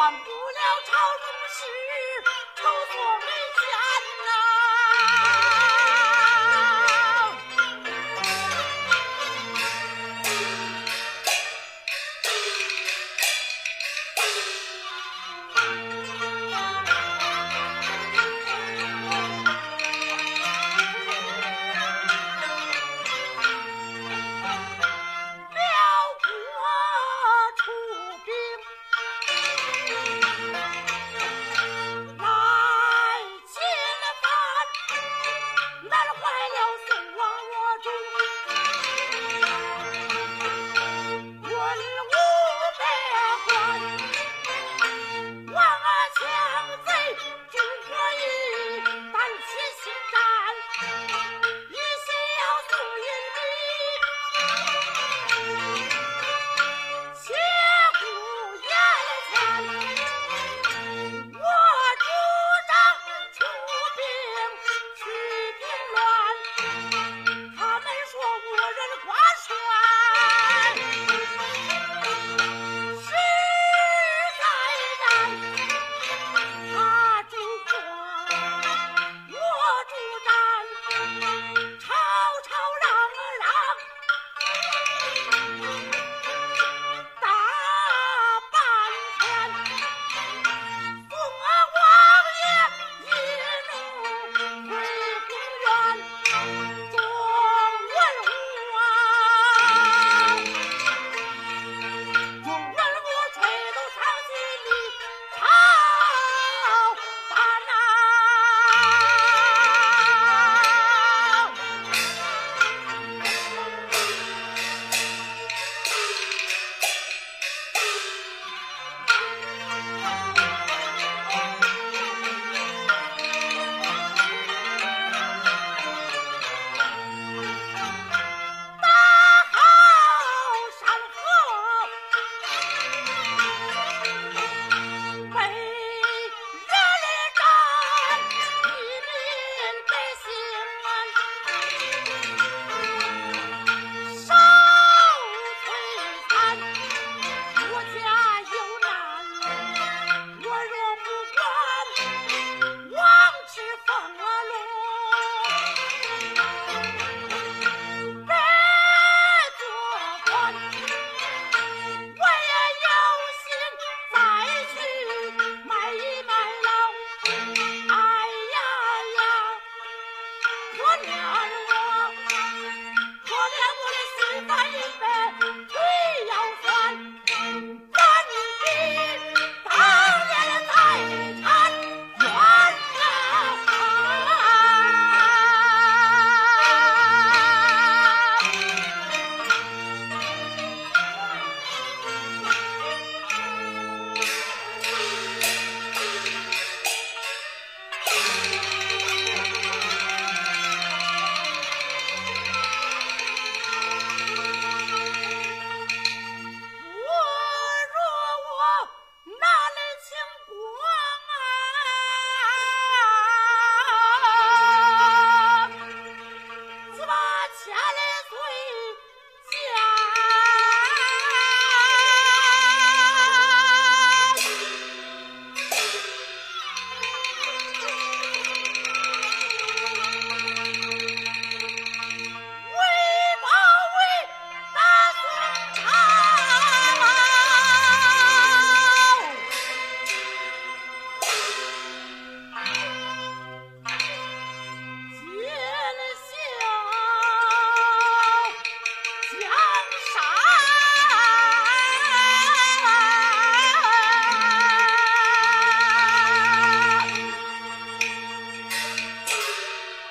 one